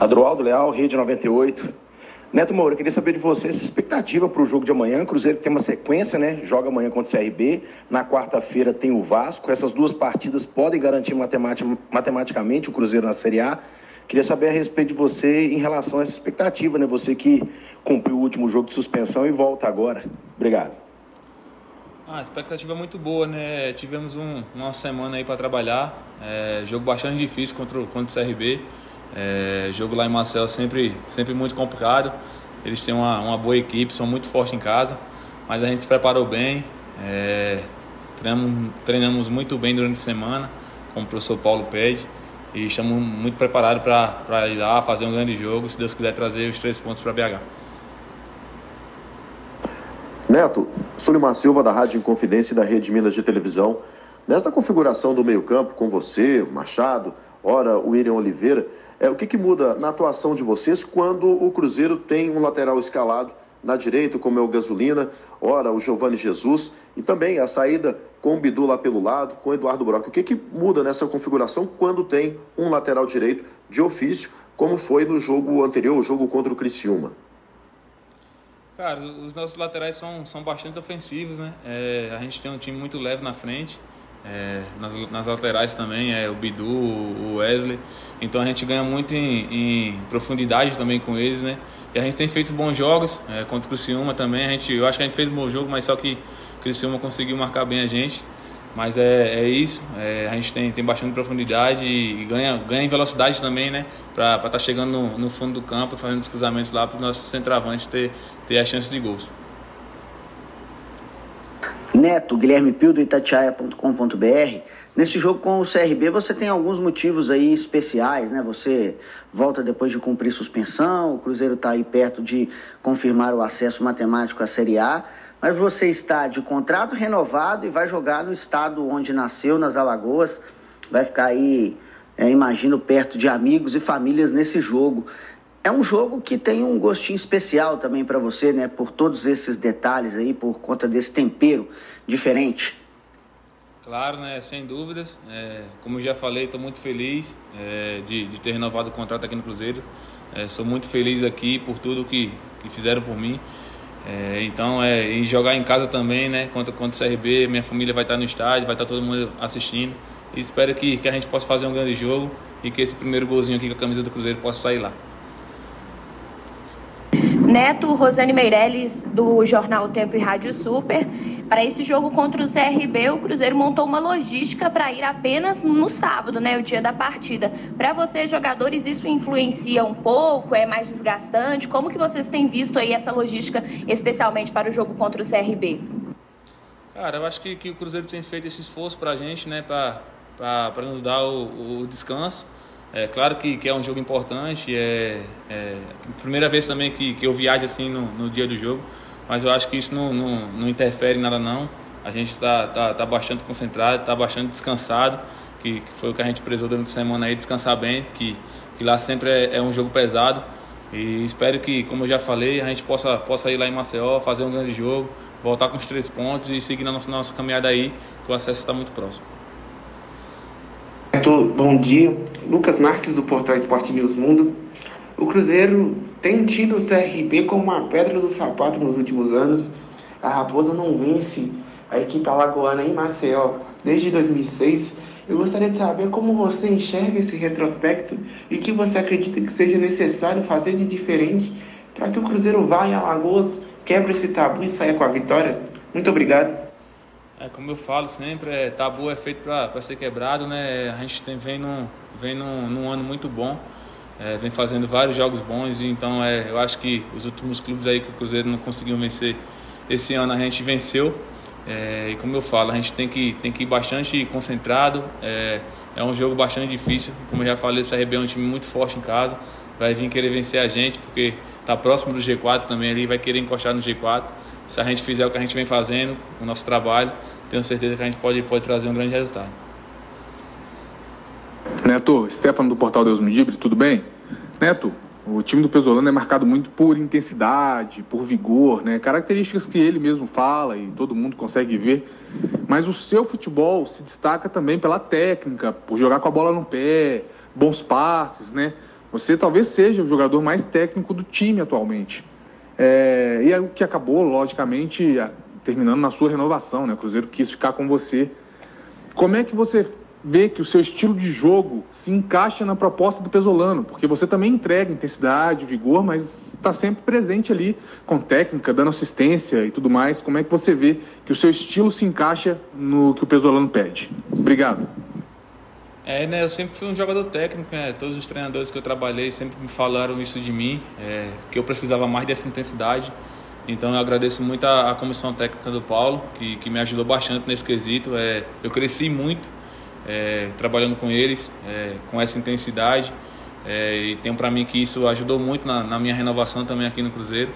Adroaldo Leal, Rede 98. Neto Moura, queria saber de você essa expectativa para o jogo de amanhã. Cruzeiro tem uma sequência, né? Joga amanhã contra o CRB. Na quarta-feira tem o Vasco. Essas duas partidas podem garantir matematicamente o Cruzeiro na Série A. Queria saber a respeito de você em relação a essa expectativa, né? Você que cumpriu o último jogo de suspensão e volta agora. Obrigado. Ah, a expectativa é muito boa, né? Tivemos um, uma semana aí para trabalhar. É, jogo bastante difícil contra, contra o CRB. É, jogo lá em Marcel sempre, sempre muito complicado. Eles têm uma, uma boa equipe, são muito fortes em casa, mas a gente se preparou bem. É, treinamos, treinamos muito bem durante a semana, como o professor Paulo pede, e estamos muito preparados para ir lá fazer um grande jogo, se Deus quiser trazer os três pontos para BH. Neto, Sulimar Silva da Rádio Inconfidência e da Rede Minas de Televisão. Nesta configuração do meio-campo, com você, Machado, ora o William Oliveira, é, o que, que muda na atuação de vocês quando o Cruzeiro tem um lateral escalado na direita, como é o Gasolina, ora o Giovanni Jesus, e também a saída com o Bidu lá pelo lado, com o Eduardo Brock. O que, que muda nessa configuração quando tem um lateral direito de ofício, como foi no jogo anterior, o jogo contra o Criciúma? Cara, os nossos laterais são, são bastante ofensivos, né? É, a gente tem um time muito leve na frente. É, nas, nas, laterais também é o Bidu, o Wesley. Então a gente ganha muito em, em, profundidade também com eles, né? E a gente tem feito bons jogos é, contra o Criciúma também. A gente, eu acho que a gente fez um bom jogo, mas só que o Criciúma conseguiu marcar bem a gente. Mas é, é isso, é, a gente tem, tem bastante profundidade e, e ganha, ganha em velocidade também, né? Para estar tá chegando no, no, fundo do campo, fazendo os cruzamentos lá para os nossos centroavantes ter, ter a chance de gols. Neto, Guilherme Pio do Itatiaia.com.br. Nesse jogo com o CRB você tem alguns motivos aí especiais, né? Você volta depois de cumprir suspensão, o Cruzeiro está aí perto de confirmar o acesso matemático à Série A, mas você está de contrato renovado e vai jogar no estado onde nasceu, nas Alagoas, vai ficar aí, é, imagino, perto de amigos e famílias nesse jogo. É um jogo que tem um gostinho especial também para você, né? Por todos esses detalhes aí, por conta desse tempero diferente. Claro, né? Sem dúvidas. É, como eu já falei, estou muito feliz é, de, de, ter renovado o contrato aqui no Cruzeiro. É, sou muito feliz aqui por tudo que, que fizeram por mim. É, então, é, e jogar em casa também, né? Contra, contra o CRB, minha família vai estar no estádio, vai estar todo mundo assistindo. E espero que, que a gente possa fazer um grande jogo e que esse primeiro golzinho aqui com a camisa do Cruzeiro possa sair lá. Neto Rosane Meirelles, do jornal Tempo e Rádio Super. Para esse jogo contra o CRB, o Cruzeiro montou uma logística para ir apenas no sábado, né, o dia da partida. Para vocês, jogadores, isso influencia um pouco? É mais desgastante? Como que vocês têm visto aí essa logística, especialmente para o jogo contra o CRB? Cara, eu acho que, que o Cruzeiro tem feito esse esforço para a gente, né, para nos dar o, o descanso. É claro que, que é um jogo importante, é, é a primeira vez também que, que eu viajo assim no, no dia do jogo, mas eu acho que isso não, não, não interfere em nada não. A gente está tá, tá bastante concentrado, está bastante descansado, que, que, foi o que a gente prezou durante a semana aí, descansar bem, que, que lá sempre é, é um jogo pesado. E espero que, como eu já falei, a gente possa, possa ir lá em Maceió, fazer um grande jogo, voltar com os três pontos e seguir na nossa, nossa caminhada aí, que o acesso está muito próximo. Bom dia, Lucas Marques do portal Esporte News Mundo. O Cruzeiro tem tido o CRB como uma pedra do sapato nos últimos anos. A Raposa não vence a equipe alagoana em Maceió desde 2006. Eu gostaria de saber como você enxerga esse retrospecto e o que você acredita que seja necessário fazer de diferente para que o Cruzeiro vá em Alagoas, quebre esse tabu e saia com a vitória. Muito obrigado. É, como eu falo sempre, é, tabu é feito para ser quebrado, né? A gente tem, vem, num, vem num, num ano muito bom, é, vem fazendo vários jogos bons, então é, eu acho que os últimos clubes aí que o Cruzeiro não conseguiu vencer, esse ano a gente venceu. É, e como eu falo, a gente tem que, tem que ir bastante concentrado, é, é um jogo bastante difícil, como eu já falei, o CRB é um time muito forte em casa, vai vir querer vencer a gente, porque está próximo do G4 também ali, vai querer encostar no G4 se a gente fizer o que a gente vem fazendo, o nosso trabalho, tenho certeza que a gente pode, pode trazer um grande resultado. Neto, Stefano do Portal Deus Me Dibre, tudo bem? Neto, o time do Pesolano é marcado muito por intensidade, por vigor, né? características que ele mesmo fala e todo mundo consegue ver. Mas o seu futebol se destaca também pela técnica, por jogar com a bola no pé, bons passes, né? Você talvez seja o jogador mais técnico do time atualmente. É, e é o que acabou, logicamente, terminando na sua renovação, né? O Cruzeiro quis ficar com você. Como é que você vê que o seu estilo de jogo se encaixa na proposta do Pesolano? Porque você também entrega intensidade, vigor, mas está sempre presente ali com técnica, dando assistência e tudo mais. Como é que você vê que o seu estilo se encaixa no que o Pesolano pede? Obrigado. É, né, eu sempre fui um jogador técnico, né? Todos os treinadores que eu trabalhei sempre me falaram isso de mim, é, que eu precisava mais dessa intensidade. Então eu agradeço muito a comissão técnica do Paulo, que, que me ajudou bastante nesse quesito. É, eu cresci muito é, trabalhando com eles, é, com essa intensidade. É, e tenho para mim que isso ajudou muito na, na, minha renovação também aqui no Cruzeiro.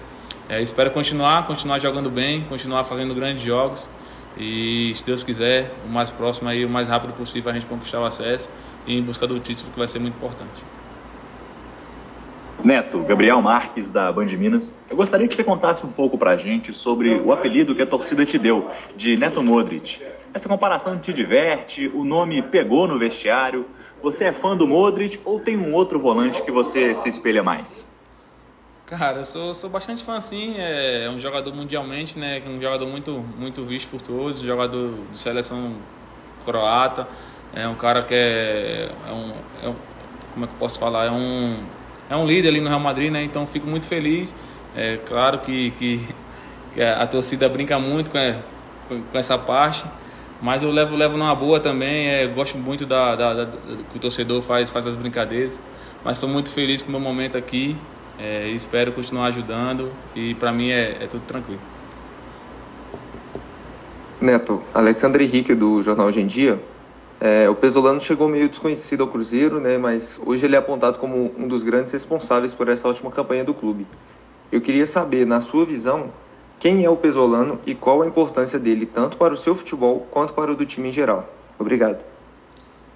É, espero continuar, continuar jogando bem, continuar fazendo grandes jogos. E se Deus quiser, o mais próximo aí, o mais rápido possível a gente conquistar o acesso e em busca do título que vai ser muito importante. Neto, Gabriel Marques da Band Minas. Eu gostaria que você contasse um pouco pra gente sobre o apelido que a torcida te deu, de Neto Modric. Essa comparação te diverte? O nome pegou no vestiário? Você é fã do Modric ou tem um outro volante que você se espelha mais? Cara, eu sou, sou bastante fã sim, é, é um jogador mundialmente, né, um jogador muito, muito visto por todos, jogador de seleção croata, é um cara que é, é, um, é um, como é que eu posso falar, é um, é um líder ali no Real Madrid, né, então fico muito feliz, é claro que, que, que a torcida brinca muito com, com, com essa parte, mas eu levo, levo numa boa também, é, gosto muito da, da, da, que o torcedor faz, faz as brincadeiras, mas estou muito feliz com o meu momento aqui, é, espero continuar ajudando e para mim é, é, tudo tranquilo. Neto, Alexandre Henrique do Jornal Hoje em Dia. É, o Pesolano chegou meio desconhecido ao Cruzeiro, né, mas hoje ele é apontado como um dos grandes responsáveis por essa última campanha do clube. Eu queria saber, na sua visão, quem é o Pesolano e qual a importância dele tanto para o seu futebol quanto para o do time em geral. Obrigado.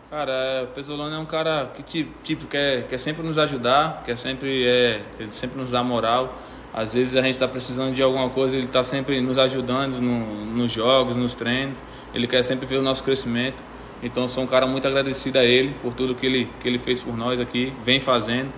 Cara, é, o Pesolano é um cara que tipo, quer, quer sempre nos ajudar, quer sempre, é, ele sempre nos dá moral. Às vezes a gente está precisando de alguma coisa, ele está sempre nos ajudando no, nos jogos, nos treinos. Ele quer sempre ver o nosso crescimento. Então sou um cara muito agradecido a ele por tudo que ele, que ele fez por nós aqui, vem fazendo.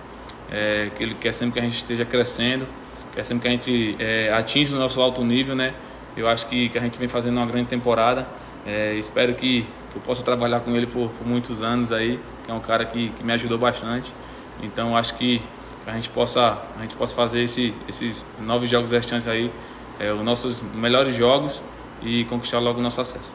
É, que ele quer sempre que a gente esteja crescendo, quer sempre que a gente é, atinja o nosso alto nível, né? Eu acho que, que a gente vem fazendo uma grande temporada. É, espero que, que, eu possa trabalhar com ele por, por, muitos anos aí, que é um cara que, que me ajudou bastante. Então acho que a gente possa, a gente possa fazer esse, esses nove jogos restantes aí, é, os nossos melhores jogos e conquistar logo o nosso acesso.